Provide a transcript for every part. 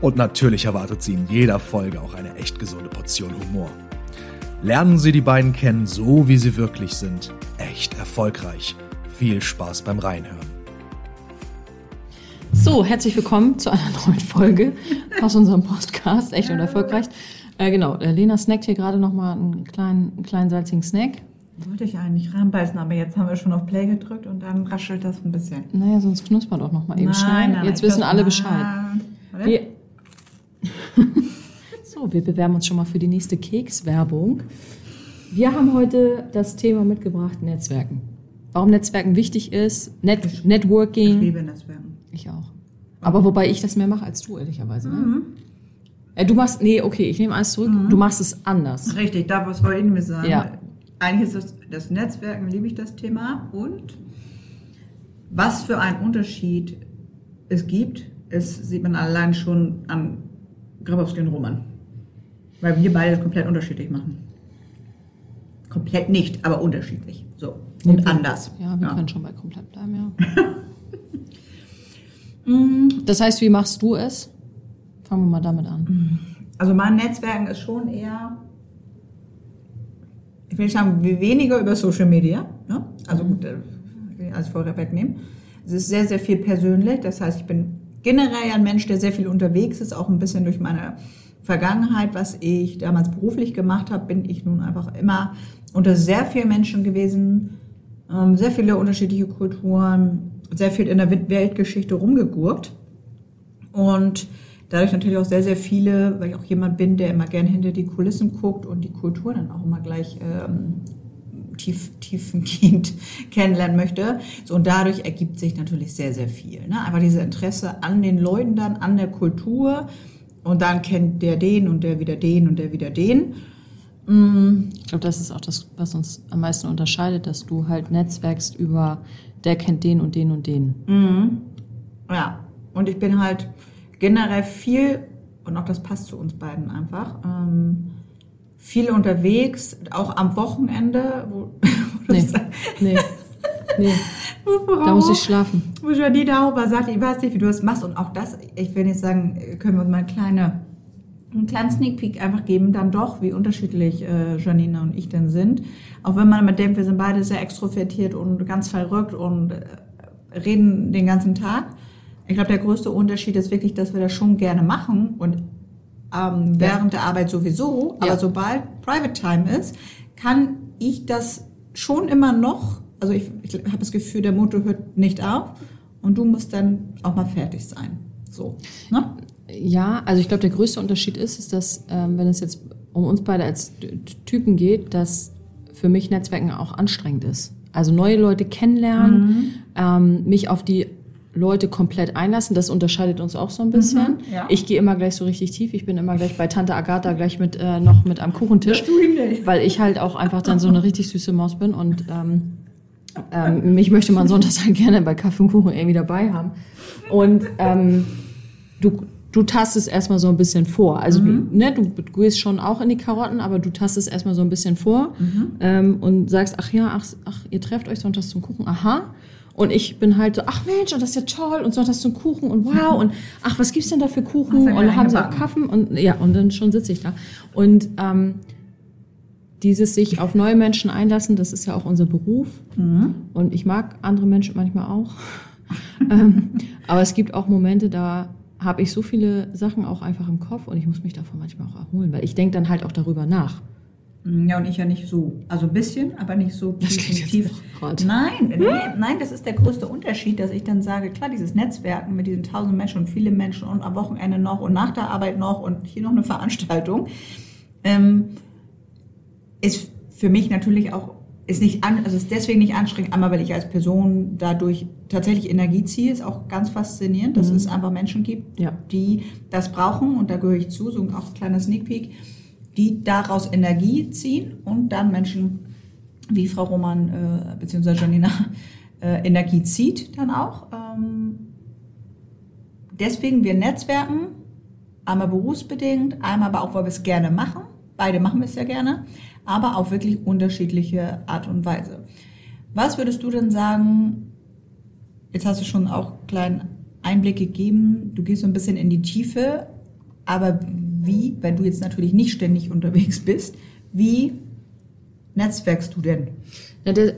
Und natürlich erwartet Sie in jeder Folge auch eine echt gesunde Portion Humor. Lernen Sie die beiden kennen, so wie sie wirklich sind. Echt erfolgreich. Viel Spaß beim Reinhören. So, herzlich willkommen zu einer neuen Folge aus unserem Podcast, echt und erfolgreich. Äh, genau, äh, Lena snackt hier gerade nochmal einen kleinen, einen kleinen salzigen Snack. Wollte ich eigentlich reinbeißen, aber jetzt haben wir schon auf Play gedrückt und dann raschelt das ein bisschen. Naja, sonst knuspert auch nochmal eben Nein, schnell. nein, Jetzt wissen alle Bescheid. warte. Wir so, wir bewerben uns schon mal für die nächste Kekswerbung. Wir haben heute das Thema mitgebracht, Netzwerken. Warum Netzwerken wichtig ist, Net Ich Networking. liebe Netzwerken. Ich auch. Aber wobei ich das mehr mache als du, ehrlicherweise. Ne? Mhm. Äh, du machst, nee, okay, ich nehme alles zurück. Du machst es anders. Richtig, da was wollte ich mir sagen. Ja. Eigentlich ist das, das Netzwerken, liebe ich das Thema. Und was für einen Unterschied es gibt, ist, sieht man allein schon an Grabowski und Roman. Weil wir beide das komplett unterschiedlich machen. Komplett nicht, aber unterschiedlich. So. Und wir- anders. Ja, wir können schon bei komplett bleiben, ja. Mm, Das heißt, wie machst du es? Fangen wir mal damit an. Also mein Netzwerken ist schon eher, ich will nicht sagen, we- weniger über Social Media. Ne? Also gut, äh, alles vorher wegnehmen. Es ist sehr, sehr viel persönlich. Das heißt, ich bin generell ein Mensch, der sehr viel unterwegs ist, auch ein bisschen durch meine Vergangenheit, was ich damals beruflich gemacht habe, bin ich nun einfach immer unter sehr vielen Menschen gewesen, ähm, sehr viele unterschiedliche Kulturen, sehr viel in der Weltgeschichte rumgegurkt. Und dadurch natürlich auch sehr, sehr viele, weil ich auch jemand bin, der immer gern hinter die Kulissen guckt und die Kultur dann auch immer gleich ähm, tief, tiefengehend kennenlernen möchte. So, und dadurch ergibt sich natürlich sehr, sehr viel. Ne? Einfach dieses Interesse an den Leuten dann, an der Kultur. Und dann kennt der den und der wieder den und der wieder den. Mm, Ich glaube, das ist auch das, was uns am meisten unterscheidet, dass du halt netzwerkst über, der kennt den und den und den. Mhm. Ja, und ich bin halt generell viel, und auch das passt zu uns beiden einfach, ähm, viel unterwegs, auch am Wochenende, wo, wo Nee, nee, nee, da muss ich schlafen. wo Janina Hauber sagt, ich weiß nicht, wie du das machst. Und auch das, ich will nicht sagen, können wir uns mal eine kleine, einen kleinen Sneak Peek einfach geben, dann doch, wie unterschiedlich äh, Janina und ich denn sind. Auch wenn man immer denkt, wir sind beide sehr extrovertiert und ganz verrückt und äh, reden den ganzen Tag. Ich glaube, der größte Unterschied ist wirklich, dass wir das schon gerne machen und ähm, während der Arbeit sowieso, aber Ja. sobald Private Time ist, kann ich das schon immer noch, also ich, ich habe das Gefühl, der Motor hört nicht auf und du musst dann auch mal fertig sein. So. Ne? Ja, also ich glaube, der größte Unterschied ist, ist, dass, ähm, wenn es jetzt um uns beide als Typen geht, dass für mich Netzwerken auch anstrengend ist. Also neue Leute kennenlernen, ähm, mich auf die Leute komplett einlassen, das unterscheidet uns auch so ein bisschen. Mhm, ja. Ich gehe immer gleich so richtig tief. Ich bin immer gleich bei Tante Agatha gleich mit äh, noch mit am Kuchentisch, weil ich halt auch einfach dann so eine richtig süße Maus bin und ähm, ähm, mich möchte man sonntags halt gerne bei Kaffee und Kuchen irgendwie dabei haben. Und ähm, du, du tastest erstmal so ein bisschen vor. Also du, ne, du, gehst schon auch in die Karotten, aber du tastest erstmal so ein bisschen vor ähm, und sagst, ach ja, ach, ach, ihr trefft euch sonntags zum Kuchen, aha. Und ich bin halt so, ach Mensch, und das ist ja toll, und sonntags zum Kuchen und wow, und ach, was gibt's denn da für Kuchen? Und dann haben sie auch. Kaffen und ja, und dann schon sitze ich da. Und ähm, dieses sich auf neue Menschen einlassen, das ist ja auch unser Beruf. Und ich mag andere Menschen manchmal auch. ähm, aber es gibt auch Momente, da habe ich so viele Sachen auch einfach im Kopf und ich muss mich davon manchmal auch erholen, weil ich denke dann halt auch darüber nach. Ja, und ich ja nicht so. Also ein bisschen, aber nicht so Das tief. jetzt tief. Nein, nee, nein, das ist der größte Unterschied, dass ich dann sage, klar, dieses Netzwerken mit diesen tausend Menschen und viele Menschen und am Wochenende noch und nach der Arbeit noch und hier noch eine Veranstaltung, ähm, ist für mich natürlich auch, ist nicht an, also ist deswegen nicht anstrengend, einmal weil ich als Person dadurch tatsächlich Energie ziehe, ist auch ganz faszinierend, dass es einfach Menschen gibt, Ja. die das brauchen und da gehöre ich zu, so auch ein kleiner Sneak Peek. die daraus Energie ziehen und dann Menschen wie Frau Roman äh, bzw. Janina äh, Energie zieht dann auch. Ähm, deswegen wir Netzwerken, einmal berufsbedingt, einmal aber auch, weil wir es gerne machen. Beide machen wir es ja gerne, aber auf wirklich unterschiedliche Art und Weise. Was würdest du denn sagen, jetzt hast du schon auch kleinen Einblick gegeben, du gehst so ein bisschen in die Tiefe, aber wie, wenn du jetzt natürlich nicht ständig unterwegs bist, wie netzwerkst du denn?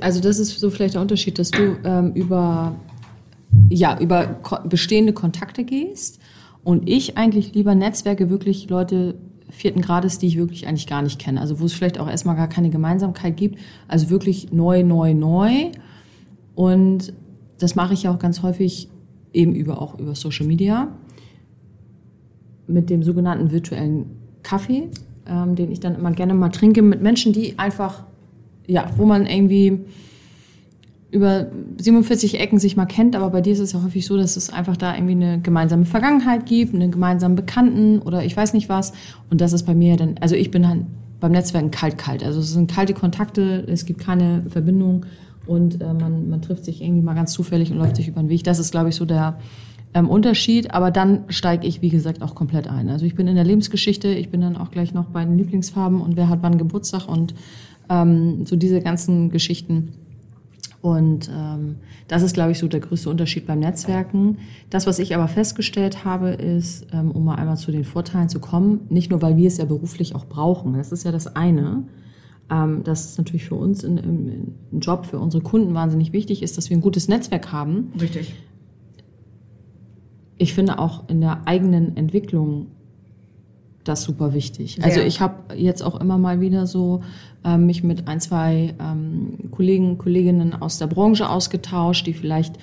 Also das ist so vielleicht der Unterschied, dass du ähm, über, ja, über bestehende Kontakte gehst und ich eigentlich lieber netzwerke wirklich Leute vierten Grades, die ich wirklich eigentlich gar nicht kenne. Also wo es vielleicht auch erstmal gar keine Gemeinsamkeit gibt. Also wirklich neu, neu, neu. Und das mache ich ja auch ganz häufig eben über auch über Social Media mit dem sogenannten virtuellen Kaffee, ähm, den ich dann immer gerne mal trinke mit Menschen, die einfach, ja, wo man irgendwie über 47 Ecken sich mal kennt, aber bei dir ist es ja häufig so, dass es einfach da irgendwie eine gemeinsame Vergangenheit gibt, einen gemeinsamen Bekannten oder ich weiß nicht was. Und das ist bei mir dann, also ich bin dann beim Netzwerken kalt-kalt. Also es sind kalte Kontakte, es gibt keine Verbindung und äh, man, man trifft sich irgendwie mal ganz zufällig und läuft sich über den Weg. Das ist, glaube ich, so der ähm, Unterschied. Aber dann steige ich, wie gesagt, auch komplett ein. Also ich bin in der Lebensgeschichte, ich bin dann auch gleich noch bei den Lieblingsfarben und wer hat wann Geburtstag und ähm, so diese ganzen Geschichten. Und ähm, das ist, glaube ich, so der größte Unterschied beim Netzwerken. Das, was ich aber festgestellt habe, ist, ähm, um mal einmal zu den Vorteilen zu kommen, nicht nur, weil wir es ja beruflich auch brauchen, das ist ja das eine, ähm, dass es natürlich für uns in, im, im Job, für unsere Kunden wahnsinnig wichtig ist, dass wir ein gutes Netzwerk haben. Richtig. Ich finde auch in der eigenen Entwicklung das super wichtig. Also ich habe jetzt auch immer mal wieder so äh, mich mit ein, zwei ähm, Kollegen, Kolleginnen aus der Branche ausgetauscht, die vielleicht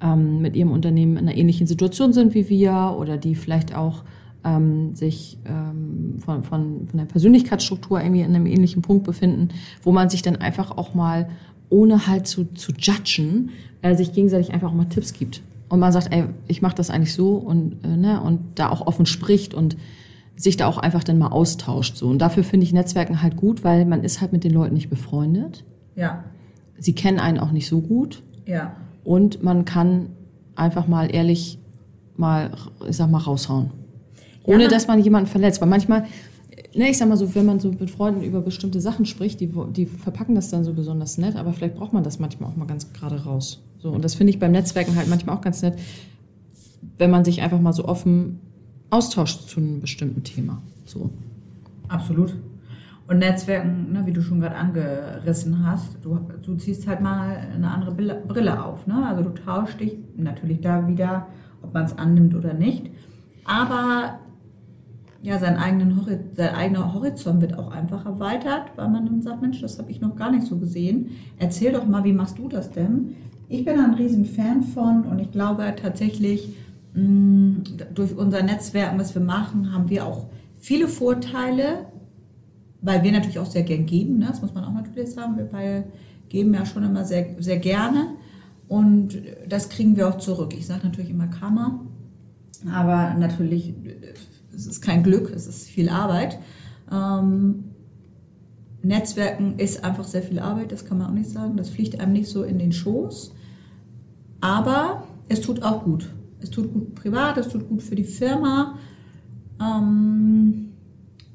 ähm, mit ihrem Unternehmen in einer ähnlichen Situation sind wie wir oder die vielleicht auch ähm, sich ähm, von, von, von der Persönlichkeitsstruktur irgendwie in einem ähnlichen Punkt befinden, wo man sich dann einfach auch mal, ohne halt zu, zu judgen, äh, sich gegenseitig einfach auch mal Tipps gibt. Und man sagt, ey, ich mache das eigentlich so und, äh, ne, und da auch offen spricht und sich da auch einfach dann mal austauscht. So. Und dafür finde ich Netzwerken halt gut, weil man ist halt mit den Leuten nicht befreundet. Ja. Sie kennen einen auch nicht so gut. Ja. Und man kann einfach mal ehrlich mal, ich sag mal, raushauen. Ohne ja, dass man jemanden verletzt. Weil manchmal, ne, ich sag mal so, wenn man so mit Freunden über bestimmte Sachen spricht, die, die verpacken das dann so besonders nett, aber vielleicht braucht man das manchmal auch mal ganz gerade raus. So, und das finde ich beim Netzwerken halt manchmal auch ganz nett, wenn man sich einfach mal so offen austauscht zu einem bestimmten Thema. So. Absolut. Und Netzwerken, ne, wie du schon gerade angerissen hast, du, du ziehst halt mal eine andere Brille auf. Ne? Also du tauschst dich natürlich da wieder, ob man es annimmt oder nicht. Aber ja, sein, eigenen sein eigener Horizont wird auch einfach erweitert, weil man dann sagt, Mensch, das habe ich noch gar nicht so gesehen. Erzähl doch mal, wie machst du das denn? Ich bin ein riesen Fan von und ich glaube tatsächlich, durch unser Netzwerk, was wir machen, haben wir auch viele Vorteile, weil wir natürlich auch sehr gern geben. Ne? Das muss man auch natürlich sagen. Wir beide geben ja schon immer sehr, sehr gerne. Und das kriegen wir auch zurück. Ich sage natürlich immer Karma, aber natürlich, es ist kein Glück, es ist viel Arbeit. Ähm, Netzwerken ist einfach sehr viel Arbeit, das kann man auch nicht sagen. Das fliegt einem nicht so in den Schoß. Aber es tut auch gut. Es tut gut privat, es tut gut für die Firma. Ähm,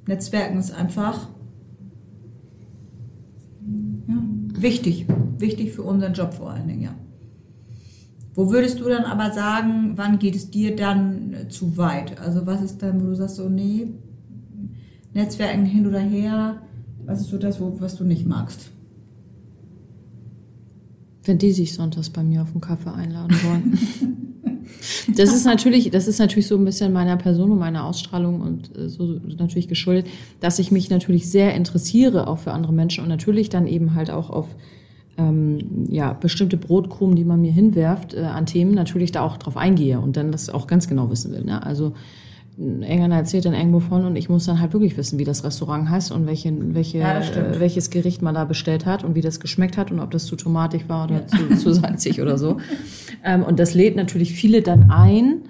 Netzwerken ist einfach ja, wichtig. Wichtig für unseren Job vor allen Dingen, ja. Wo würdest du dann aber sagen, wann geht es dir dann zu weit? Also was ist dann, wo du sagst, so nee, Netzwerken hin oder her, was ist so das, wo, was du nicht magst? Wenn die sich sonntags bei mir auf den Kaffee einladen wollen. Das ist natürlich, das ist natürlich so ein bisschen meiner Person und meiner Ausstrahlung und äh, so natürlich geschuldet, dass ich mich natürlich sehr interessiere auch für andere Menschen und natürlich dann eben halt auch auf ähm, ja, bestimmte Brotkrumen, die man mir hinwerft äh, an Themen, natürlich da auch drauf eingehe und dann das auch ganz genau wissen will. Ne? Also Engländer erzählt dann irgendwo von und ich muss dann halt wirklich wissen, wie das Restaurant heißt und welche, welche, ja, äh, welches Gericht man da bestellt hat und wie das geschmeckt hat und ob das zu tomatig war oder ja. zu, zu salzig oder so. Ähm, und das lädt natürlich viele dann ein,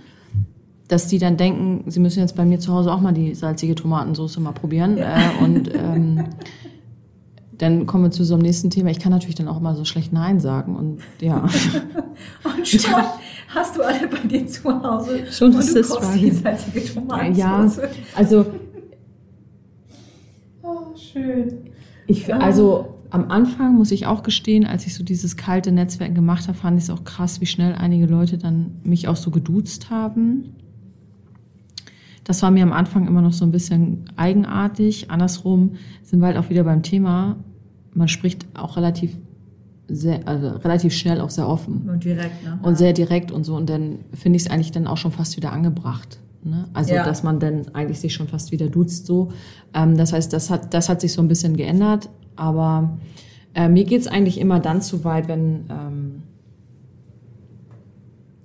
dass die dann denken, sie müssen jetzt bei mir zu Hause auch mal die salzige Tomatensauce mal probieren. Ja. Äh, und ähm, dann kommen wir zu so einem nächsten Thema. Ich kann natürlich dann auch immer so schlecht Nein sagen und ja. und schon hast du alle bei dir zu Hause schon und du kochst die salzige Tomatensauce. Ja, also oh, schön. Ich, also am Anfang muss ich auch gestehen, als ich so dieses kalte Netzwerk gemacht habe, fand ich es auch krass, wie schnell einige Leute dann mich auch so geduzt haben. Das war mir am Anfang immer noch so ein bisschen eigenartig. Andersrum sind wir halt auch wieder beim Thema. Man spricht auch relativ sehr, also relativ schnell auch sehr offen. Und direkt, ne? Und sehr direkt und so. Und dann finde ich es eigentlich dann auch schon fast wieder angebracht. Ne? Also, ja. dass man dann eigentlich sich schon fast wieder duzt so. Ähm, das heißt, das hat, das hat sich so ein bisschen geändert. Aber äh, mir geht's eigentlich immer dann zu weit, wenn ähm,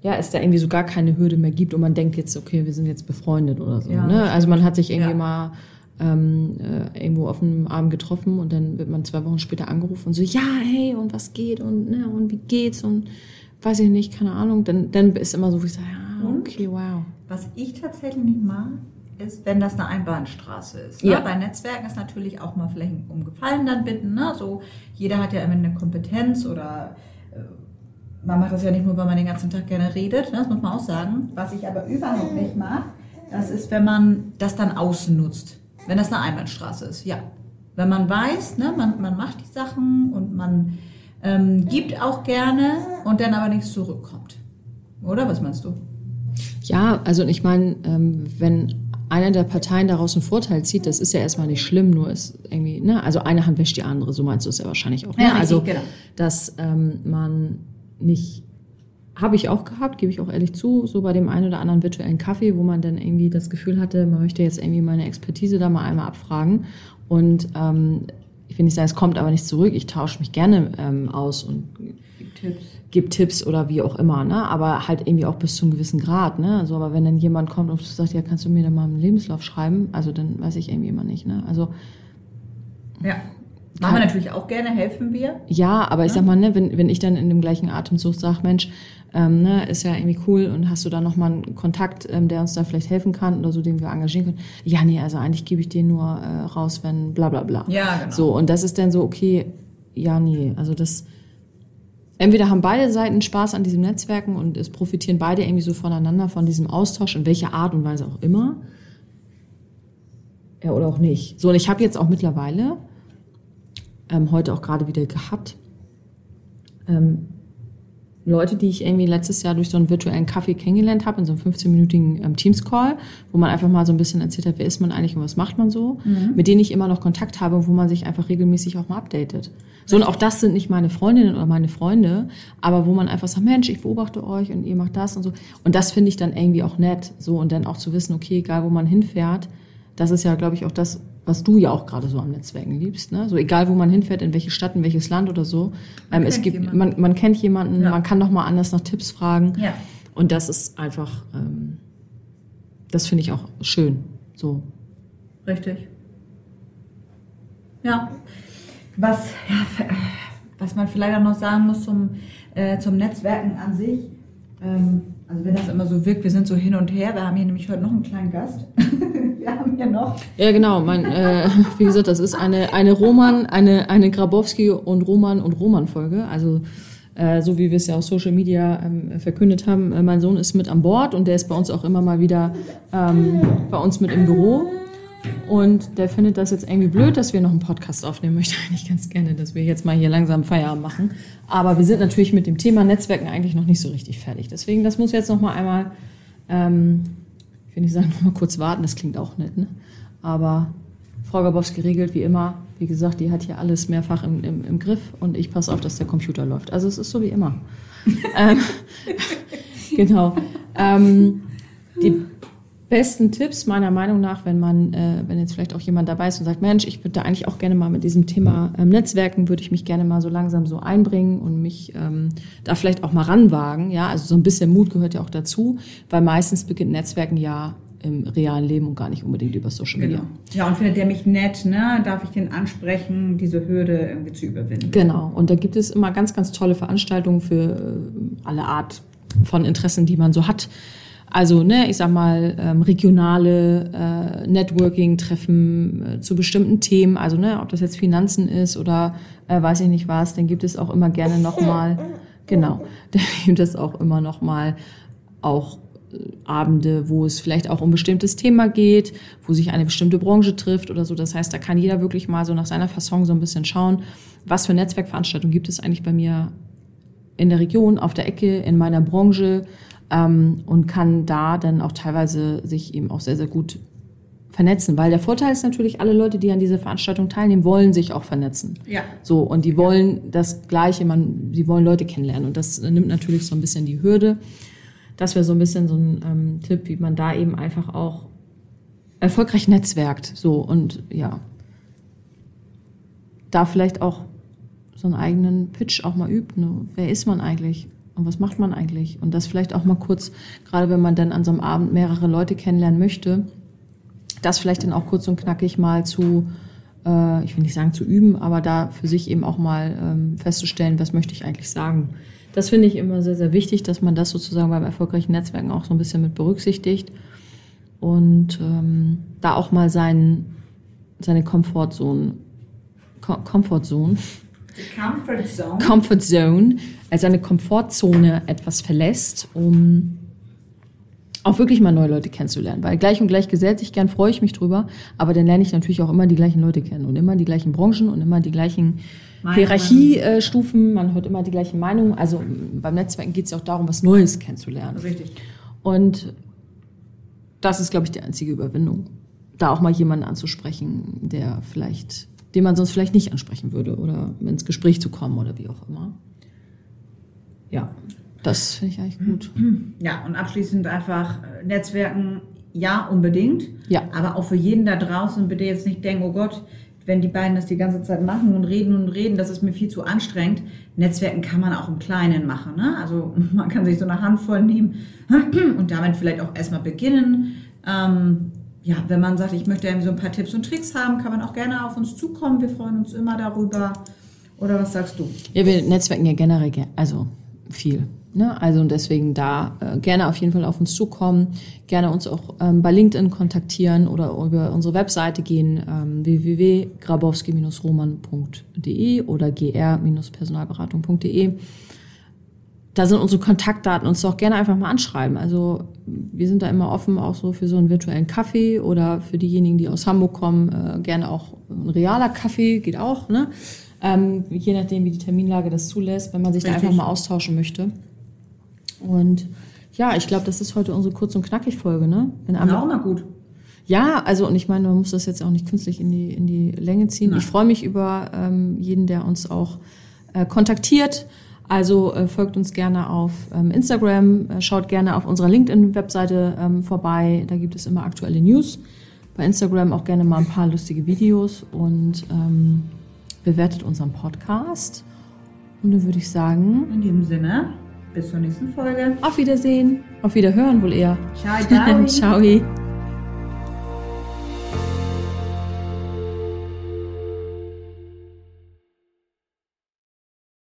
ja, es da irgendwie so gar keine Hürde mehr gibt und man denkt jetzt, okay, wir sind jetzt befreundet oder so. Ja, ne? Also man hat sich irgendwie ja. mal ähm, äh, irgendwo auf einem Abend getroffen und dann wird man zwei Wochen später angerufen und so, ja, hey, und was geht und, ne, und wie geht's und weiß ich nicht, keine Ahnung. Dann, dann ist immer so, wie ich sage, ja, okay, wow. Was ich tatsächlich nicht mag, ist, wenn das eine Einbahnstraße ist. Ne? Ja. Bei Netzwerken ist natürlich auch mal vielleicht um Gefallen dann bitten. Ne? So, jeder hat ja immer eine Kompetenz oder äh, man macht das ja nicht nur, weil man den ganzen Tag gerne redet, ne? das muss man auch sagen. Was ich aber überhaupt nicht mag, das ist, wenn man das dann ausnutzt. Wenn das eine Einbahnstraße ist, ja. Wenn man weiß, ne, man, man macht die Sachen und man ähm, gibt auch gerne und dann aber nichts zurückkommt. Oder was meinst du? Ja, also ich meine, ähm, wenn einer der Parteien daraus einen Vorteil zieht, das ist ja erstmal nicht schlimm, nur ist irgendwie, ne, also eine Hand wäscht die andere, so meinst du es ja wahrscheinlich auch. Ne? Ja, also, genau. dass ähm, man nicht, habe ich auch gehabt, gebe ich auch ehrlich zu, so bei dem einen oder anderen virtuellen Kaffee, wo man dann irgendwie das Gefühl hatte, man möchte jetzt irgendwie meine Expertise da mal einmal abfragen. Und ähm, ich will nicht sagen, es kommt aber nicht zurück, ich tausche mich gerne ähm, aus und Tipps gibt Tipps oder wie auch immer, ne? Aber halt irgendwie auch bis zu einem gewissen Grad, ne? Also, aber wenn dann jemand kommt und sagt, ja, kannst du mir da mal einen Lebenslauf schreiben? Also, dann weiß ich irgendwie immer nicht, ne? Also. Ja. Machen wir natürlich auch gerne, helfen wir. Ja, aber ich sag mal, ne, wenn, wenn ich dann in dem gleichen Atemzug sage, Mensch, ähm, ne, ist ja irgendwie cool und hast du da nochmal einen Kontakt, ähm, der uns da vielleicht helfen kann oder so, den wir engagieren können? Ja, nee, also eigentlich gebe ich den nur äh, raus, wenn bla bla bla. Ja, genau. So, und das ist dann so, okay, ja, nee, also das, entweder haben beide Seiten Spaß an diesem Netzwerken und es profitieren beide irgendwie so voneinander, von diesem Austausch, in welcher Art und Weise auch immer. Ja, oder auch nicht. So, und ich habe jetzt auch mittlerweile, ähm, heute auch gerade wieder gehabt, ähm, Leute, die ich irgendwie letztes Jahr durch so einen virtuellen Kaffee kennengelernt habe, in so einem 15-minütigen ähm, Teams-Call, wo man einfach mal so ein bisschen erzählt hat, wer ist man eigentlich und was macht man so, mhm. mit denen ich immer noch Kontakt habe, wo man sich einfach regelmäßig auch mal updatet. So, und auch das sind nicht meine Freundinnen oder meine Freunde, aber wo man einfach sagt, Mensch, ich beobachte euch und ihr macht das und so. Und das finde ich dann irgendwie auch nett, so, und dann auch zu wissen, okay, egal wo man hinfährt, das ist ja, glaube ich, auch das, was du ja auch gerade so am Netzwerken liebst. Ne? So egal, wo man hinfährt, in welche Stadt, in welches Land oder so. Ähm, es gibt, man, man kennt jemanden, ja. man kann noch mal anders nach Tipps fragen. Ja. Und das ist einfach, ähm, das finde ich auch schön. So. Richtig. Ja. Was, ja, was man vielleicht auch noch sagen muss zum, äh, zum Netzwerken an sich. Ähm, also wenn das immer so wirkt, wir sind so hin und her. Wir haben hier nämlich heute noch einen kleinen Gast. wir haben hier noch. Ja, genau. Mein, äh, wie gesagt, das ist eine, eine Roman, eine, eine Grabowski und Roman und Roman Folge. Also äh, so wie wir es ja auf Social Media ähm, verkündet haben. Äh, mein Sohn ist mit an Bord und der ist bei uns auch immer mal wieder ähm, bei uns mit im Büro. Und der findet das jetzt irgendwie blöd, dass wir noch einen Podcast aufnehmen. Möchte eigentlich ganz gerne, dass wir jetzt mal hier langsam Feierabend machen. Aber wir sind natürlich mit dem Thema Netzwerken eigentlich noch nicht so richtig fertig. Deswegen, das muss jetzt noch mal einmal, ähm, ich will nicht sagen, noch mal kurz warten. Das klingt auch nett, ne? Aber Frau Gabowski regelt wie immer. Wie gesagt, die hat hier alles mehrfach im, im, im Griff und ich passe auf, dass der Computer läuft. Also es ist so wie immer. ähm, genau. Ähm, die besten Tipps meiner Meinung nach, wenn man, äh, wenn jetzt vielleicht auch jemand dabei ist und sagt, Mensch, ich würde da eigentlich auch gerne mal mit diesem Thema ähm, Netzwerken, würde ich mich gerne mal so langsam so einbringen und mich ähm, da vielleicht auch mal ranwagen. Ja, also so ein bisschen Mut gehört ja auch dazu, weil meistens beginnt Netzwerken ja im realen Leben und gar nicht unbedingt über Social Media. Genau. Ja, und findet der mich nett, ne? darf ich den ansprechen, diese Hürde irgendwie zu überwinden. Genau, und da gibt es immer ganz, ganz tolle Veranstaltungen für äh, alle Art von Interessen, die man so hat. Also, ne, ich sag mal, ähm, regionale äh, Networking-Treffen äh, zu bestimmten Themen, also ne, ob das jetzt Finanzen ist oder äh, weiß ich nicht was, dann gibt es auch immer gerne nochmal, genau, dann gibt es auch immer nochmal auch äh, Abende, wo es vielleicht auch um bestimmtes Thema geht, wo sich eine bestimmte Branche trifft oder so. Das heißt, da kann jeder wirklich mal so nach seiner Fasson so ein bisschen schauen, was für Netzwerkveranstaltungen gibt es eigentlich bei mir in der Region, auf der Ecke, in meiner Branche, ähm, und kann da dann auch teilweise sich eben auch sehr, sehr gut vernetzen. Weil der Vorteil ist natürlich, alle Leute, die an dieser Veranstaltung teilnehmen, wollen sich auch vernetzen. Ja. So, und die wollen das Gleiche, man, die wollen Leute kennenlernen. Und das nimmt natürlich so ein bisschen die Hürde. Das wäre so ein bisschen so ein ähm, Tipp, wie man da eben einfach auch erfolgreich netzwerkt. So, und ja. Da vielleicht auch so einen eigenen Pitch auch mal übt. Ne? Wer ist man eigentlich? Und was macht man eigentlich? Und das vielleicht auch mal kurz, gerade wenn man dann an so einem Abend mehrere Leute kennenlernen möchte, das vielleicht dann auch kurz und knackig mal zu, äh, ich will nicht sagen zu üben, aber da für sich eben auch mal ähm, festzustellen, was möchte ich eigentlich sagen. Das finde ich immer sehr, sehr wichtig, dass man das sozusagen beim erfolgreichen Netzwerken auch so ein bisschen mit berücksichtigt und ähm, da auch mal sein, seine Komfortzone, Komfortzone, Comfort Zone. Comfort Zone, also eine Komfortzone etwas verlässt, um auch wirklich mal neue Leute kennenzulernen. Weil gleich und gleich gesellt sich gern, freue ich mich drüber, aber dann lerne ich natürlich auch immer die gleichen Leute kennen und immer die gleichen Branchen und immer die gleichen Hierarchiestufen, man hört immer die gleichen Meinungen. Also beim Netzwerken geht es ja auch darum, was Neues kennenzulernen. Richtig. Und das ist, glaube ich, die einzige Überwindung. Da auch mal jemanden anzusprechen, der vielleicht den man sonst vielleicht nicht ansprechen würde oder ins Gespräch zu kommen oder wie auch immer. Ja, das finde ich eigentlich gut. Ja, und abschließend einfach äh, Netzwerken, ja, unbedingt. Ja. Aber auch für jeden da draußen bitte jetzt nicht denken, oh Gott, wenn die beiden das die ganze Zeit machen und reden und reden, das ist mir viel zu anstrengend. Netzwerken kann man auch im Kleinen machen. Ne? Also man kann sich so eine Handvoll nehmen und damit vielleicht auch erstmal beginnen. Ähm, ja, wenn man sagt, ich möchte irgendwie so ein paar Tipps und Tricks haben, kann man auch gerne auf uns zukommen. Wir freuen uns immer darüber. Oder was sagst du? Ja, wir netzwerken ja generell, also viel. Ne? Also deswegen da äh, gerne auf jeden Fall auf uns zukommen, gerne uns auch ähm, bei LinkedIn kontaktieren oder über unsere Webseite gehen, ähm, www.grabowski-roman.de oder gr-personalberatung.de da sind unsere Kontaktdaten, uns doch gerne einfach mal anschreiben. Also wir sind da immer offen, auch so für so einen virtuellen Kaffee oder für diejenigen, die aus Hamburg kommen, äh, gerne auch ein realer Kaffee, geht auch, ne? Ähm, je nachdem, wie die Terminlage das zulässt, wenn man sich Richtig. da einfach mal austauschen möchte. Und ja, ich glaube, das ist heute unsere kurz und knackig Folge, ne? Wenn auch mal gut. Ja, also und ich meine, man muss das jetzt auch nicht künstlich in die, in die Länge ziehen. Nein. Ich freue mich über ähm, jeden, der uns auch äh, kontaktiert. Also äh, folgt uns gerne auf ähm, Instagram, äh, schaut gerne auf unserer LinkedIn-Webseite ähm, vorbei. Da gibt es immer aktuelle News. Bei Instagram auch gerne mal ein paar lustige Videos und ähm, bewertet unseren Podcast. Und dann würde ich sagen. In diesem Sinne, bis zur nächsten Folge. Auf Wiedersehen. Auf Wiederhören wohl eher. Ciao, ciao. ciao.